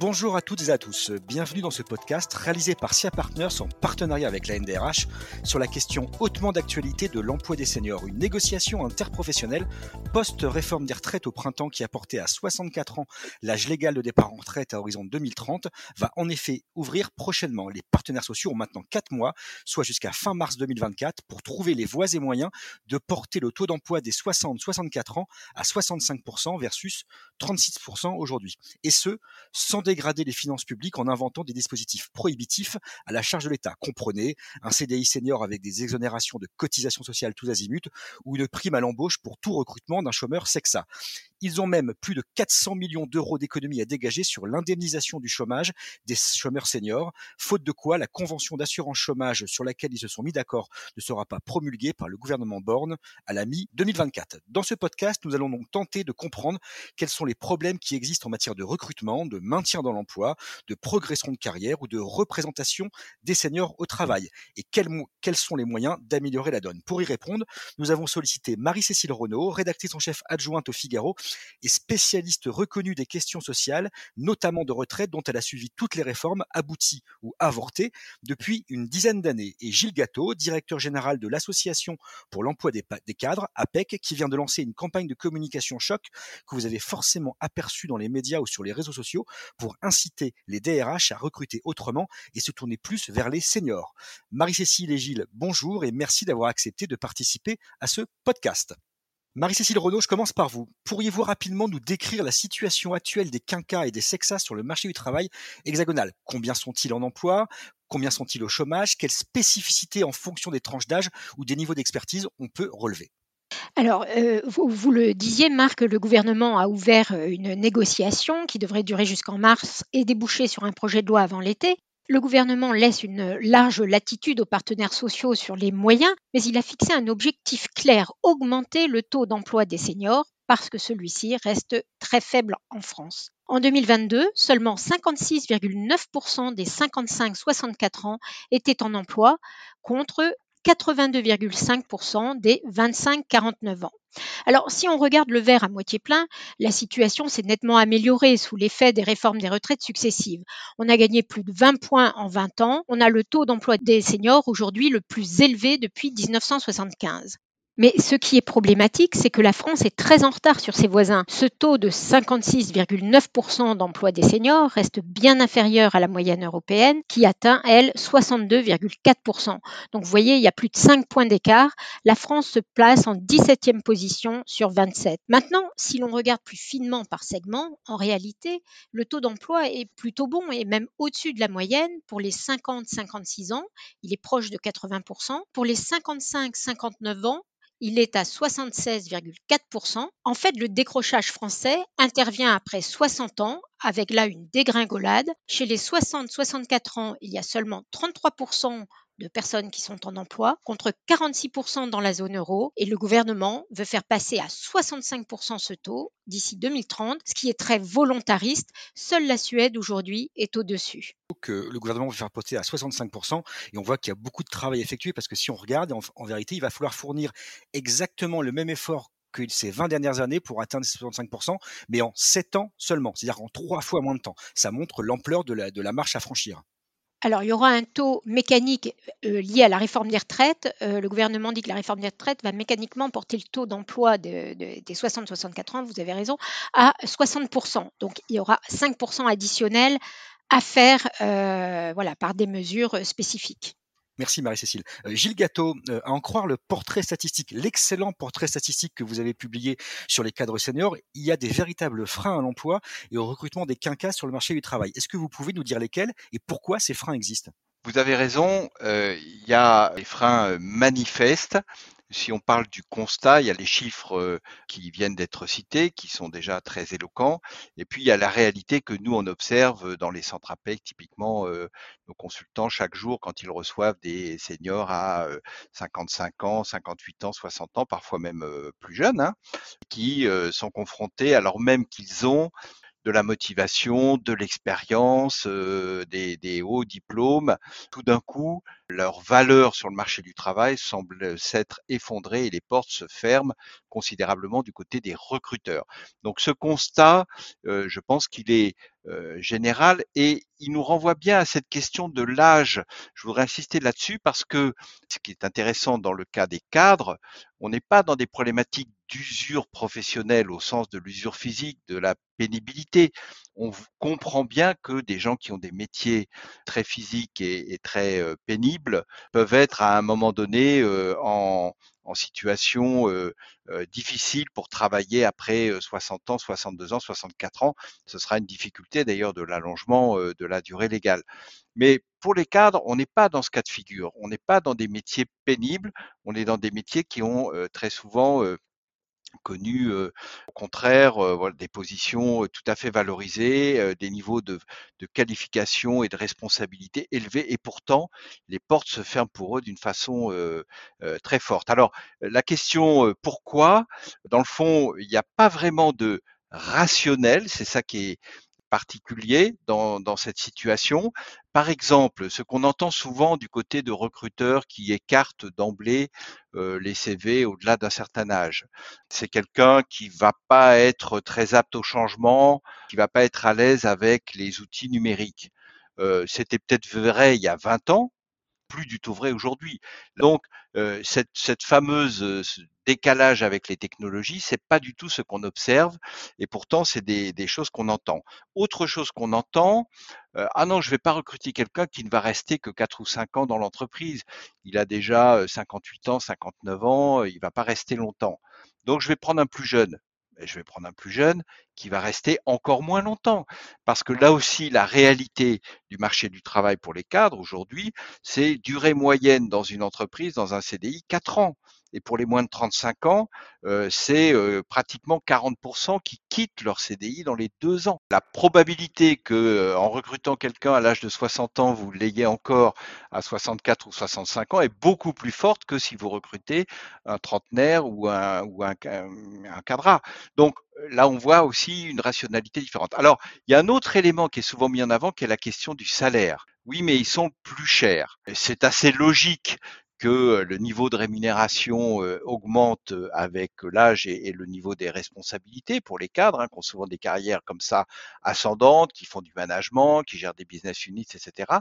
Bonjour à toutes et à tous, bienvenue dans ce podcast réalisé par SIA Partners en partenariat avec la NDRH sur la question hautement d'actualité de l'emploi des seniors, une négociation interprofessionnelle post-réforme des retraites au printemps qui a porté à 64 ans l'âge légal de départ en retraite à horizon 2030 va en effet ouvrir prochainement. Les partenaires sociaux ont maintenant 4 mois, soit jusqu'à fin mars 2024, pour trouver les voies et moyens de porter le taux d'emploi des 60-64 ans à 65% versus 36% aujourd'hui. Et ce, sans dégrader les finances publiques en inventant des dispositifs prohibitifs à la charge de l'État. Comprenez un CDI senior avec des exonérations de cotisations sociales tous azimuts ou une prime à l'embauche pour tout recrutement d'un chômeur sexa. Ils ont même plus de 400 millions d'euros d'économies à dégager sur l'indemnisation du chômage des chômeurs seniors, faute de quoi la convention d'assurance chômage sur laquelle ils se sont mis d'accord ne sera pas promulguée par le gouvernement Borne à la mi-2024. Dans ce podcast, nous allons donc tenter de comprendre quels sont les problèmes qui existent en matière de recrutement, de maintien dans l'emploi, de progression de carrière ou de représentation des seniors au travail et quels, quels sont les moyens d'améliorer la donne. Pour y répondre, nous avons sollicité Marie-Cécile Renaud, rédactrice en chef adjointe au Figaro et spécialiste reconnue des questions sociales, notamment de retraite, dont elle a suivi toutes les réformes abouties ou avortées depuis une dizaine d'années. Et Gilles Gâteau, directeur général de l'Association pour l'emploi des, des, cadres, APEC, qui vient de lancer une campagne de communication choc que vous avez forcément aperçue dans les médias ou sur les réseaux sociaux pour inciter les DRH à recruter autrement et se tourner plus vers les seniors. Marie-Cécile et Gilles, bonjour et merci d'avoir accepté de participer à ce podcast. Marie-Cécile Renaud, je commence par vous. Pourriez-vous rapidement nous décrire la situation actuelle des quinquas et des sexas sur le marché du travail hexagonal? Combien sont-ils en emploi? Combien sont-ils au chômage? Quelles spécificités en fonction des tranches d'âge ou des niveaux d'expertise on peut relever? Alors, euh, vous, vous, le disiez, Marc, le gouvernement a ouvert une négociation qui devrait durer jusqu'en mars et déboucher sur un projet de loi avant l'été. Le gouvernement laisse une large latitude aux partenaires sociaux sur les moyens, mais il a fixé un objectif clair, augmenter le taux d'emploi des seniors parce que celui-ci reste très faible en France. En 2022, seulement 56,9% des 55-64 ans étaient en emploi contre 82,5% des 25-49 ans. Alors, si on regarde le verre à moitié plein, la situation s'est nettement améliorée sous l'effet des réformes des retraites successives. On a gagné plus de 20 points en 20 ans. On a le taux d'emploi des seniors aujourd'hui le plus élevé depuis 1975. Mais ce qui est problématique, c'est que la France est très en retard sur ses voisins. Ce taux de 56,9% d'emploi des seniors reste bien inférieur à la moyenne européenne qui atteint, elle, 62,4%. Donc vous voyez, il y a plus de 5 points d'écart. La France se place en 17e position sur 27. Maintenant, si l'on regarde plus finement par segment, en réalité, le taux d'emploi est plutôt bon et même au-dessus de la moyenne pour les 50-56 ans. Il est proche de 80%. Pour les 55-59 ans, il est à 76,4%. En fait, le décrochage français intervient après 60 ans, avec là une dégringolade. Chez les 60-64 ans, il y a seulement 33% de personnes qui sont en emploi, contre 46% dans la zone euro, et le gouvernement veut faire passer à 65% ce taux d'ici 2030, ce qui est très volontariste. Seule la Suède aujourd'hui est au-dessus. Que le gouvernement veut faire passer à 65%, et on voit qu'il y a beaucoup de travail effectué, parce que si on regarde, en, vérité, il va falloir fournir exactement le même effort que ces 20 dernières années pour atteindre ces 65%, mais en 7 ans seulement, c'est-à-dire en 3 fois moins de temps. Ça montre l'ampleur de la, de la marche à franchir. Alors, il y aura un taux mécanique euh, lié à la réforme des retraites. Euh, le gouvernement dit que la réforme des retraites va mécaniquement porter le taux d'emploi de, de, des 60-64 ans, vous avez raison, à 60%. Donc, il y aura 5% additionnels à faire euh, voilà, par des mesures spécifiques. Merci Marie-Cécile. Euh, Gilles Gâteau, euh, à en croire le portrait statistique, l'excellent portrait statistique que vous avez publié sur les cadres seniors, il y a des véritables freins à l'emploi et au recrutement des quinquas sur le marché du travail. Est-ce que vous pouvez nous dire lesquels et pourquoi ces freins existent? Vous avez raison, euh, il y a des freins manifestes si on parle du constat, il y a les chiffres qui viennent d'être cités, qui sont déjà très éloquents, et puis il y a la réalité que nous, on observe dans les centres APEC, typiquement nos consultants chaque jour quand ils reçoivent des seniors à 55 ans, 58 ans, 60 ans, parfois même plus jeunes, hein, qui sont confrontés alors même qu'ils ont de la motivation, de l'expérience, euh, des, hauts diplômes. Tout d'un coup, leur valeur sur le marché du travail semble s'être effondrée et les portes se ferment considérablement du côté des recruteurs. Donc ce constat, euh, je pense qu'il est euh, général et il nous renvoie bien à cette question de l'âge. Je voudrais insister là-dessus parce que ce qui est intéressant dans le cas des cadres, on n'est pas dans des problématiques d'usure professionnelle au sens de l'usure physique, de la pénibilité. On comprend bien que des gens qui ont des métiers très physiques et, très euh, pénibles peuvent être à un moment donné euh, en, situation euh, difficile pour travailler après 60 euh, ans, 62 ans, 64 ans. Ce sera une difficulté d'ailleurs de l'allongement de la durée légale. Mais pour les cadres, on n'est pas dans ce cas de figure. On n'est pas dans des métiers pénibles. On est dans des métiers qui ont très souvent connu au contraire des positions tout à fait valorisées, des niveaux de, de, qualification et de responsabilité élevés, et pourtant les portes se ferment pour eux d'une façon très forte. Alors la question pourquoi, dans le fond, il n'y a pas vraiment de rationnel, c'est ça qui est particulier dans, cette situation. Par exemple, ce qu'on entend souvent du côté de recruteurs qui écartent d'emblée euh, les CV au-delà d'un certain âge, c'est quelqu'un qui va pas être très apte au changement, qui va pas être à l'aise avec les outils numériques. Euh, C'était peut-être vrai il y a 20 ans, plus du tout vrai aujourd'hui. Donc, euh, cette, cette, fameuse euh, décalage avec les technologies, c'est pas du tout ce qu'on observe, et pourtant c'est des, choses qu'on entend. Autre chose qu'on entend, euh, ah non, je vais pas recruter quelqu'un qui ne va rester que 4 ou 5 ans dans l'entreprise. Il a déjà 58 ans, 59 ans, il va pas rester longtemps. Donc je vais prendre un plus jeune je vais prendre un plus jeune, qui va rester encore moins longtemps. Parce que là aussi, la réalité du marché du travail pour les cadres aujourd'hui, c'est durée moyenne dans une entreprise, dans un CDI, 4 ans et pour les moins de 35 ans, euh, c'est euh, pratiquement 40% qui quittent leur CDI dans les deux ans. La probabilité que, euh, en recrutant quelqu'un à l'âge de 60 ans, vous l'ayez encore à 64 ou 65 ans est beaucoup plus forte que si vous recrutez un trentenaire ou un, ou cadra. Donc là, on voit aussi une rationalité différente. Alors, il y a un autre élément qui est souvent mis en avant, qui est la question du salaire. Oui, mais ils sont plus chers. C'est assez logique que le niveau de rémunération augmente avec l'âge et, le niveau des responsabilités pour les cadres, hein, qui ont souvent des carrières comme ça ascendantes, qui font du management, qui gèrent des business units, etc.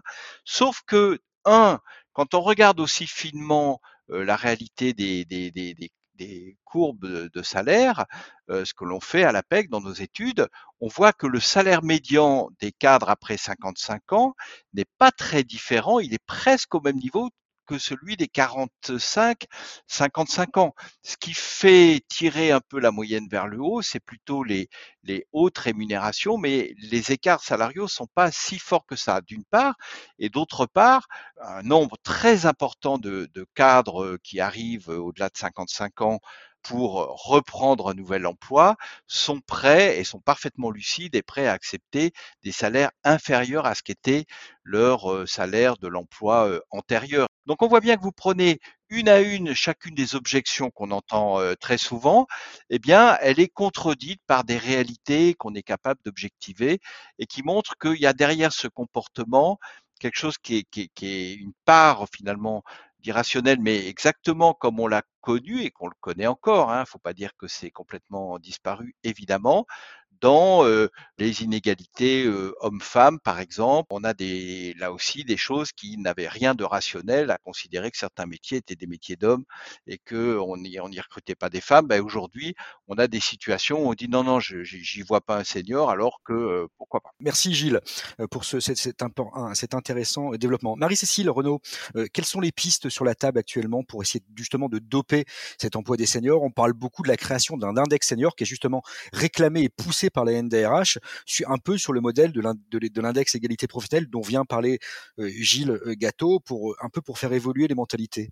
Sauf que, un, quand on regarde aussi finement la réalité des courbes de salaire, ce que l'on fait à l'APEC dans nos études, on voit que le salaire médian des cadres après 55 ans n'est pas très différent, il est presque au même niveau que celui des 45, 55 ans. Ce qui fait tirer un peu la moyenne vers le haut, c'est plutôt les, hautes rémunérations, mais les écarts salariaux sont pas si forts que ça, d'une part, et d'autre part, un nombre très important de cadres qui arrivent au-delà de 55 ans pour reprendre un nouvel emploi sont prêts et sont parfaitement lucides et prêts à accepter des salaires inférieurs à ce qu'était leur salaire de l'emploi antérieur. Donc on voit bien que vous prenez une à une chacune des objections qu'on entend très souvent, eh bien, elle est contredite par des réalités qu'on est capable d'objectiver et qui montrent qu'il y a derrière ce comportement quelque chose qui est, qui est une part finalement d'irrationnel, mais exactement comme on l'a connu et qu'on le connaît encore. Il hein, faut pas dire que c'est complètement disparu, évidemment dans les inégalités hommes-femmes, par exemple. On a là aussi des choses qui n'avaient rien de rationnel à considérer que certains métiers étaient des métiers d'hommes et qu'on n'y on y recrutait pas des femmes. Ben, Aujourd'hui, on a des situations où on dit non, non, j'y vois pas un senior, alors que pourquoi pas. Merci Gilles pour ce, cet, cet, cet intéressant développement. Marie-Cécile Renaud, quelles sont les pistes sur la table actuellement pour essayer justement de doper cet emploi des seniors? On parle beaucoup de la création d'un index senior qui est justement réclamé et poussé par la NDRH, un peu sur le modèle de l'index égalité professionnelle dont vient parler euh, Gilles euh, Gâteau, pour, un peu pour faire évoluer les mentalités.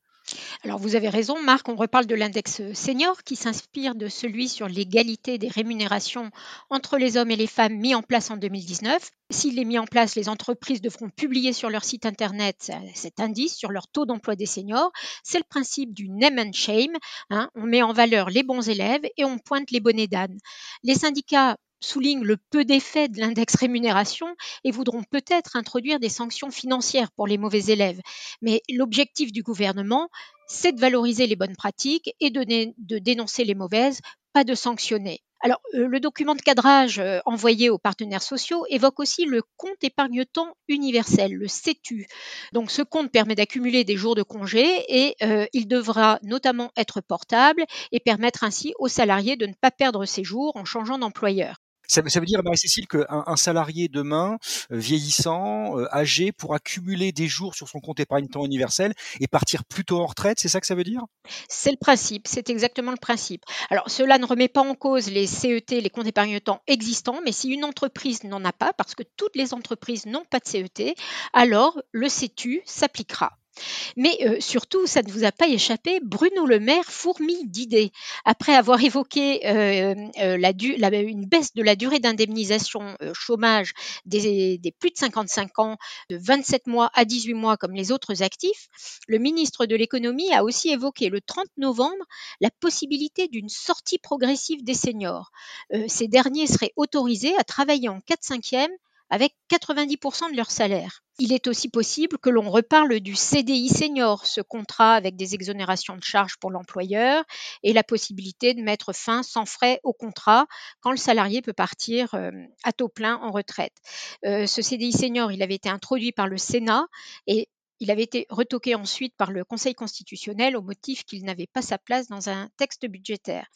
Alors vous avez raison, Marc, on reparle de l'index senior qui s'inspire de celui sur l'égalité des rémunérations entre les hommes et les femmes mis en place en 2019. S'il est mis en place, les entreprises devront publier sur leur site internet cet indice sur leur taux d'emploi des seniors. C'est le principe du name and shame. Hein. On met en valeur les bons élèves et on pointe les bonnets d'âne. Les syndicats soulignent le peu d'effet de l'index rémunération et voudront peut-être introduire des sanctions financières pour les mauvais élèves. Mais l'objectif du gouvernement, c'est de valoriser les bonnes pratiques et de, dénoncer les mauvaises, pas de sanctionner. Alors, euh, le document de cadrage euh, envoyé aux partenaires sociaux évoque aussi le compte épargne-temps universel, le CETU. Donc, ce compte permet d'accumuler des jours de congé et euh, il devra notamment être portable et permettre ainsi aux salariés de ne pas perdre ses jours en changeant d'employeur. Ça, veut dire, Marie-Cécile, qu'un un salarié demain, euh, vieillissant, euh, âgé, pourra cumuler des jours sur son compte épargne-temps universel et partir plus tôt en retraite, c'est ça que ça veut dire? C'est le principe, c'est exactement le principe. Alors, cela ne remet pas en cause les CET, les comptes épargne-temps existants, mais si une entreprise n'en a pas, parce que toutes les entreprises n'ont pas de CET, alors le CETU s'appliquera. Mais euh, surtout, ça ne vous a pas échappé, Bruno Le Maire fourmille d'idées. Après avoir évoqué euh, euh, une baisse de la durée d'indemnisation chômage des, des, plus de 55 ans de 27 mois à 18 mois comme les autres actifs, le ministre de l'économie a aussi évoqué le 30 novembre la possibilité d'une sortie progressive des seniors. ces derniers seraient autorisés à travailler en 4 5 e avec 90% de leur salaire. Il est aussi possible que l'on reparle du CDI senior, ce contrat avec des exonérations de charges pour l'employeur et la possibilité de mettre fin sans frais au contrat quand le salarié peut partir euh, à taux plein en retraite. Euh, ce CDI senior, il avait été introduit par le Sénat et il avait été retoqué ensuite par le Conseil constitutionnel au motif qu'il n'avait pas sa place dans un texte budgétaire.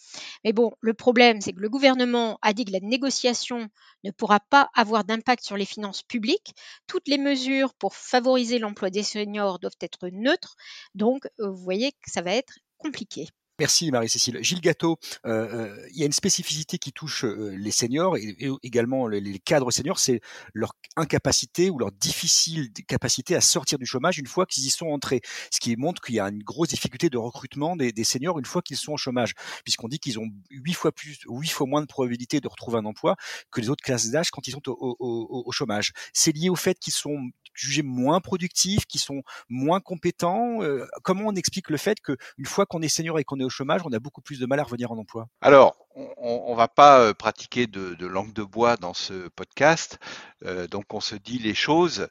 Mais bon, le problème, c'est que le gouvernement a dit que la négociation ne pourra pas avoir d'impact sur les finances publiques. Toutes les mesures pour favoriser l'emploi des seniors doivent être neutres. Donc, euh, vous voyez que ça va être compliqué. Merci Marie-Cécile. Gilles Gâteau, euh, euh, il y a une spécificité qui touche euh, les seniors et, également les, cadres seniors, c'est leur incapacité ou leur difficile capacité à sortir du chômage une fois qu'ils y sont entrés. Ce qui montre qu'il y a une grosse difficulté de recrutement des, seniors une fois qu'ils sont au chômage, puisqu'on dit qu'ils ont huit fois plus, huit fois moins de probabilité de retrouver un emploi que les autres classes d'âge quand ils sont au, au chômage. C'est lié au fait qu'ils sont jugés moins productifs, qu'ils sont moins compétents. comment on explique le fait qu'une fois qu'on est senior et qu'on est au chômage, on a beaucoup plus de mal à revenir en emploi? Alors, on ne va pas euh, pratiquer de, langue de bois dans ce podcast, euh, donc on se dit les choses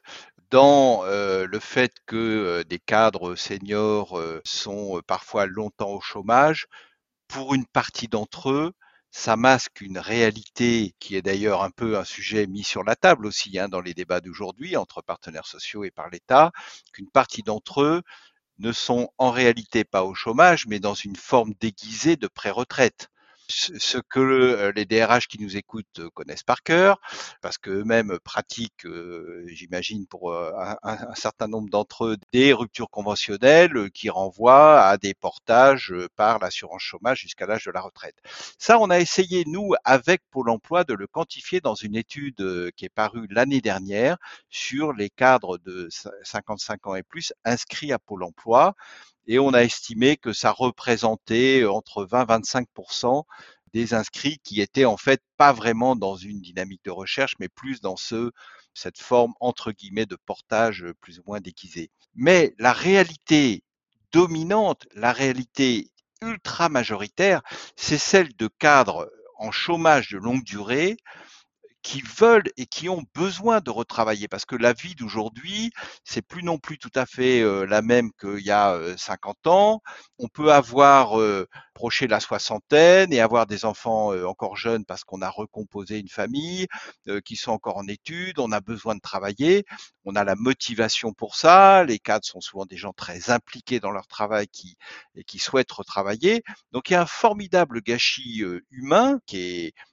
dans euh, le fait que des cadres seniors sont parfois longtemps au chômage. Pour une partie d'entre eux, ça masque une réalité qui est d'ailleurs un peu un sujet mis sur la table aussi hein, dans les débats d'aujourd'hui entre partenaires sociaux et par l'État, qu'une partie d'entre eux ne sont en réalité pas au chômage, mais dans une forme déguisée de pré-retraite ce que euh, les DRH qui nous écoutent euh, connaissent par cœur, parce qu'eux-mêmes pratiquent, euh, j'imagine, pour un, certain nombre d'entre eux, des ruptures conventionnelles qui renvoient à des portages par l'assurance chômage jusqu'à l'âge de la retraite. Ça, on a essayé, nous, avec Pôle emploi, de le quantifier dans une étude qui est parue l'année dernière sur les cadres de 55 ans et plus inscrits à Pôle emploi et on a estimé que ça représentait entre 20 25% des inscrits qui étaient en fait pas vraiment dans une dynamique de recherche, mais plus dans ce, cette forme entre guillemets de portage plus ou moins déguisé. Mais la réalité dominante, la réalité ultra majoritaire, c'est celle de cadres en chômage de longue durée qui veulent et qui ont besoin de retravailler parce que la vie d'aujourd'hui, c'est plus non plus tout à fait la même qu'il y a 50 ans. On peut avoir approché la soixantaine et avoir des enfants encore jeunes parce qu'on a recomposé une famille, qui sont encore en études, on a besoin de travailler, on a la motivation pour ça, les cadres sont souvent des gens très impliqués dans leur travail qui, et qui souhaitent retravailler. Donc il y a un formidable gâchis humain qui est euh,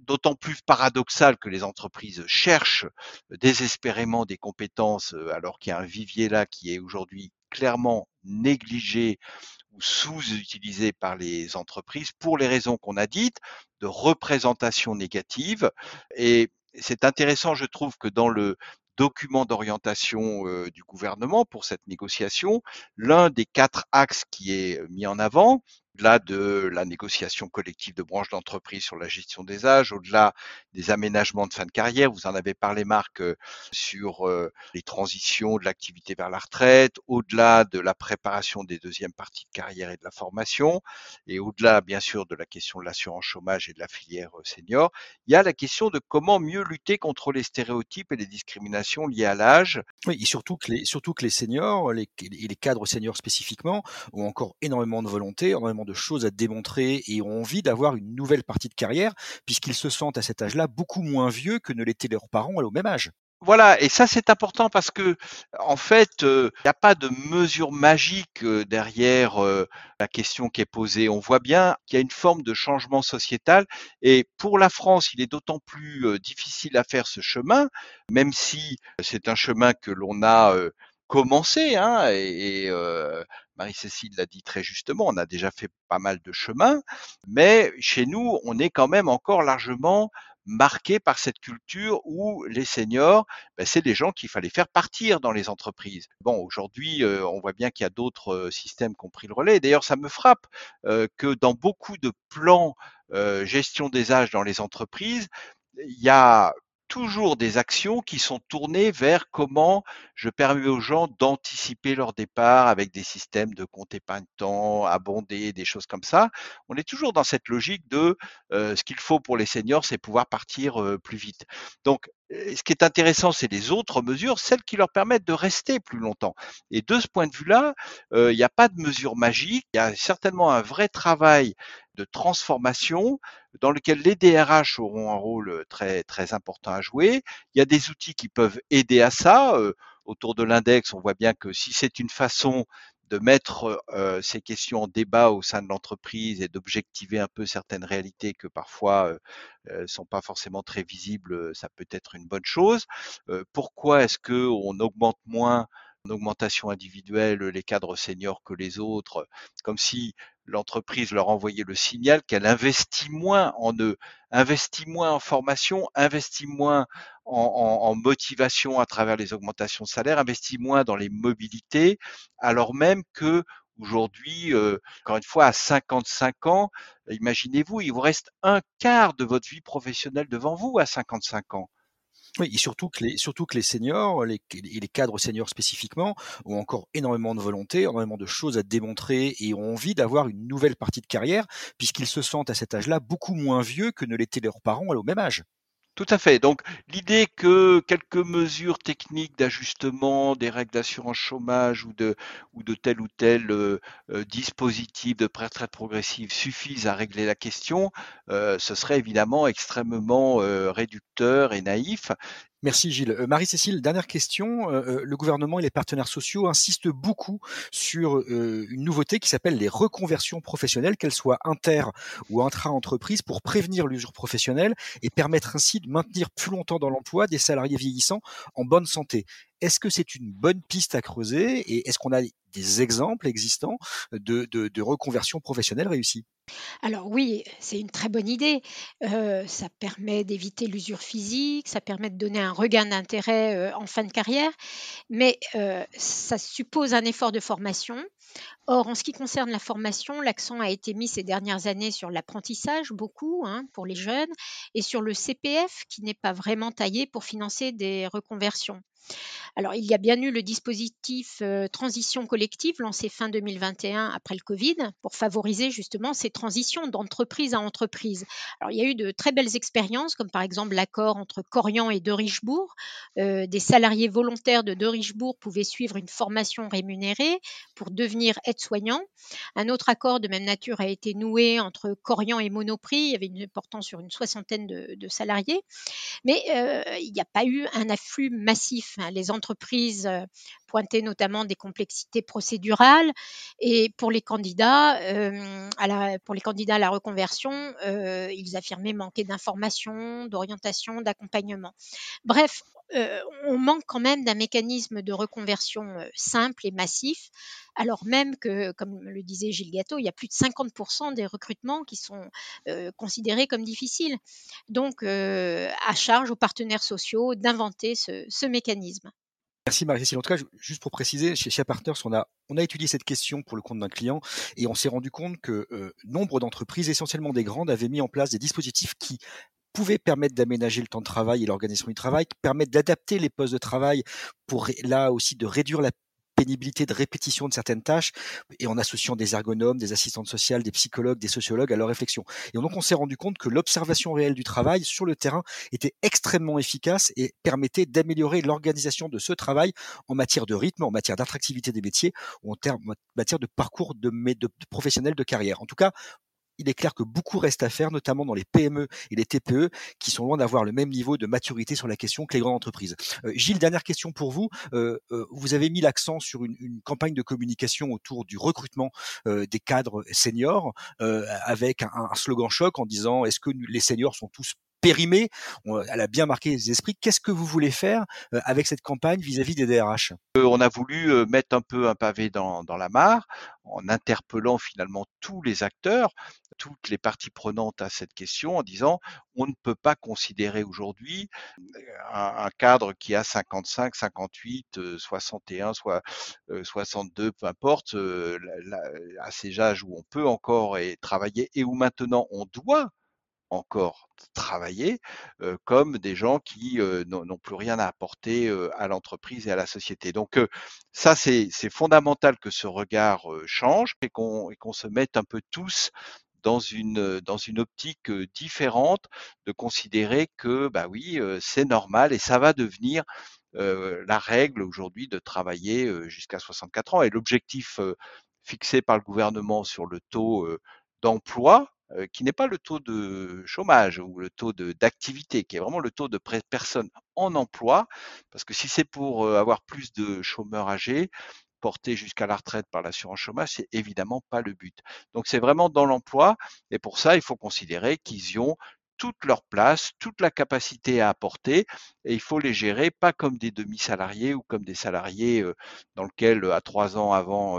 d'autant plus paradoxal que les entreprises cherchent désespérément des compétences euh, alors qu'il y a un vivier là qui est aujourd'hui clairement négligé ou sous-utilisé par les entreprises pour les raisons qu'on a dites, de représentation négative. Et c'est intéressant, je trouve, que dans le document d'orientation euh, du gouvernement pour cette négociation, l'un des quatre axes qui est mis en avant, au-delà de la négociation collective de branches d'entreprise sur la gestion des âges, au-delà des aménagements de fin de carrière. Vous en avez parlé, Marc, euh, sur euh, les transitions de l'activité vers la retraite, au-delà de la préparation des deuxièmes parties de carrière et de la formation, et au-delà, bien sûr, de la question de l'assurance chômage et de la filière euh, senior, il y a la question de comment mieux lutter contre les stéréotypes et les discriminations liées à l'âge. Oui, et surtout que les, seniors, les, les cadres seniors spécifiquement, ont encore énormément de volonté, énormément de choses à démontrer et ont envie d'avoir une nouvelle partie de carrière, puisqu'ils se sentent à cet âge-là beaucoup moins vieux que ne l'étaient leurs parents au même âge. Voilà, et ça c'est important parce que en fait, il euh, n'y a pas de mesure magique euh, derrière euh, la question qui est posée. On voit bien qu'il y a une forme de changement sociétal, et pour la France, il est d'autant plus difficile à faire ce chemin, même si c'est un chemin que l'on a commencé, hein, et, Marie-Cécile l'a dit très justement, on a déjà fait pas mal de chemin, mais chez nous, on est quand même encore largement marqué par cette culture où les seniors, ben, c'est des gens qu'il fallait faire partir dans les entreprises. Bon, aujourd'hui, euh, on voit bien qu'il y a d'autres euh, systèmes qui ont pris le relais. D'ailleurs, ça me frappe euh, que dans beaucoup de plans gestion des âges dans les entreprises, il y a toujours des actions qui sont tournées vers comment je permets aux gens d'anticiper leur départ avec des systèmes de compte épargne-temps, abondés, des choses comme ça. On est toujours dans cette logique de euh, ce qu'il faut pour les seniors, c'est pouvoir partir euh, plus vite. Donc, ce qui est intéressant, c'est les autres mesures, celles qui leur permettent de rester plus longtemps. Et de ce point de vue-là, euh, il n'y a pas de mesure magique. Il y a certainement un vrai travail de transformation dans lequel les DRH auront un rôle très très important à jouer. Il y a des outils qui peuvent aider à ça. Euh, autour de l'index, on voit bien que si c'est une façon de mettre euh, ces questions en débat au sein de l'entreprise et d'objectiver un peu certaines réalités que parfois euh, sont pas forcément très visibles, ça peut être une bonne chose. pourquoi est-ce que on augmente moins en augmentation individuelle les cadres seniors que les autres, comme si l'entreprise leur envoyait le signal qu'elle investit moins en eux, investit moins en formation, investit moins en, motivation à travers les augmentations de salaire, investit moins dans les mobilités, alors même que aujourd'hui, euh, encore une fois, à 55 ans, imaginez-vous, il vous reste un quart de votre vie professionnelle devant vous à 55 ans. Oui, et surtout que les, surtout que les seniors, les, et les cadres seniors spécifiquement, ont encore énormément de volonté, énormément de choses à démontrer et ont envie d'avoir une nouvelle partie de carrière, puisqu'ils se sentent à cet âge-là beaucoup moins vieux que ne l'étaient leurs parents au même âge. Tout à fait. Donc l'idée que quelques mesures techniques d'ajustement des règles d'assurance chômage ou de, ou de tel ou tel euh, euh, dispositif de retraite progressive suffisent à régler la question, euh, ce serait évidemment extrêmement réducteur et naïf. Merci Gilles. Euh, Marie-Cécile, dernière question. Euh, euh, le gouvernement et les partenaires sociaux insistent beaucoup sur une nouveauté qui s'appelle les reconversions professionnelles, qu'elles soient inter ou intra-entreprises, pour prévenir l'usure professionnelle et permettre ainsi de maintenir plus longtemps dans l'emploi des salariés vieillissants en bonne santé. Est-ce que c'est une bonne piste à creuser et est-ce qu'on a des exemples existants de, reconversion professionnelle réussie? Alors oui, c'est une très bonne idée. ça permet d'éviter l'usure physique, ça permet de donner un regain d'intérêt en fin de carrière, mais ça suppose un effort de formation. Or, en ce qui concerne la formation, l'accent a été mis ces dernières années sur l'apprentissage, beaucoup hein, pour les jeunes, et sur le CPF, qui n'est pas vraiment taillé pour financer des reconversions. Alors, il y a bien eu le dispositif euh, transition collective lancé fin 2021 après le Covid pour favoriser justement ces transitions d'entreprise à entreprise. Alors, il y a eu de très belles expériences, comme par exemple l'accord entre Corian et De Richebourg. Euh, des salariés volontaires de De Richebourg pouvaient suivre une formation rémunérée pour devenir aide-soignant. Un autre accord de même nature a été noué entre Corian et Monoprix. Il y avait une portant sur une soixantaine de, salariés. Mais euh, il n'y a pas eu un afflux massif. Les entreprises euh, pointaient notamment des complexités procédurales et pour les candidats, euh, à la, pour les candidats à la reconversion, euh, ils affirmaient manquer d'informations, d'orientation, d'accompagnement. Bref, on manque quand même d'un mécanisme de reconversion simple et massif, alors même que, comme le disait Gilles Gâteau, il y a plus de 50% des recrutements qui sont considérés comme difficiles. Donc, à charge aux partenaires sociaux d'inventer ce mécanisme. Merci Marie-Cécile. En tout cas, juste pour préciser, chez Chia Partners, on a, on a étudié cette question pour le compte d'un client et on s'est rendu compte que euh, nombre d'entreprises, essentiellement des grandes, avaient mis en place des dispositifs qui pouvaient permettre d'aménager le temps de travail et l'organisation du travail, qui permettent d'adapter les postes de travail pour là aussi de réduire la pénibilité de répétition de certaines tâches et en associant des ergonomes, des assistantes sociales, des psychologues, des sociologues à leur réflexion. Et donc on s'est rendu compte que l'observation réelle du travail sur le terrain était extrêmement efficace et permettait d'améliorer l'organisation de ce travail en matière de rythme, en matière d'attractivité des métiers ou en, termes, matière de parcours de, de, de professionnels de carrière. En tout cas, il est clair que beaucoup reste à faire, notamment dans les PME et les TPE, qui sont loin d'avoir le même niveau de maturité sur la question que les grandes entreprises. Euh, Gilles, dernière question pour vous. Euh, euh, vous avez mis l'accent sur une, campagne de communication autour du recrutement des cadres seniors, avec un, slogan choc en disant est-ce que les seniors sont tous périmés? Elle a bien marqué les esprits. Qu'est-ce que vous voulez faire avec cette campagne vis-à-vis -vis des DRH On a voulu mettre un peu un pavé dans la mare en interpellant finalement tous les acteurs toutes les parties prenantes à cette question en disant on ne peut pas considérer aujourd'hui un, un, cadre qui a 55, 58, 61, soit 62, peu importe, euh, à ces âges où on peut encore travailler et où maintenant on doit encore travailler euh, comme des gens qui euh, n'ont plus rien à apporter euh, à l'entreprise et à la société. Donc ça, c'est fondamental que ce regard change et qu'on qu se mette un peu tous dans une dans une optique différente de considérer que bah oui c'est normal et ça va devenir euh, la règle aujourd'hui de travailler jusqu'à 64 ans. Et l'objectif fixé par le gouvernement sur le taux d'emploi qui n'est pas le taux de chômage ou le taux d'activité, qui est vraiment le taux de personnes en emploi, parce que si c'est pour avoir plus de chômeurs âgés, portés jusqu'à la retraite par l'assurance chômage, c'est évidemment pas le but. Donc c'est vraiment dans l'emploi, et pour ça, il faut considérer qu'ils y ont toute leur place, toute la capacité à apporter, et il faut les gérer pas comme des demi-salariés ou comme des salariés dans lequel à trois ans avant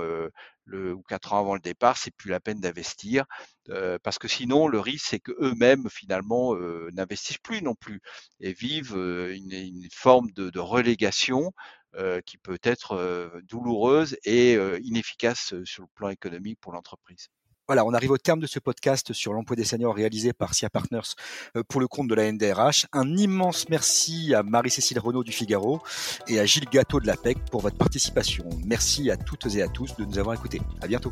le, ou quatre ans avant le départ, c'est plus la peine d'investir, euh, parce que sinon le risque c'est que eux-mêmes finalement euh, n'investissent plus non plus et vivent une, forme de, relégation euh, qui peut être euh, douloureuse et euh, inefficace sur le plan économique pour l'entreprise. Voilà, on arrive au terme de ce podcast sur l'emploi des seniors réalisé par SIA Partners pour le compte de la NDRH. Un immense merci à Marie-Cécile Renaud du Figaro et à Gilles Gâteau de l'APEC pour votre participation. Merci à toutes et à tous de nous avoir écoutés. À bientôt.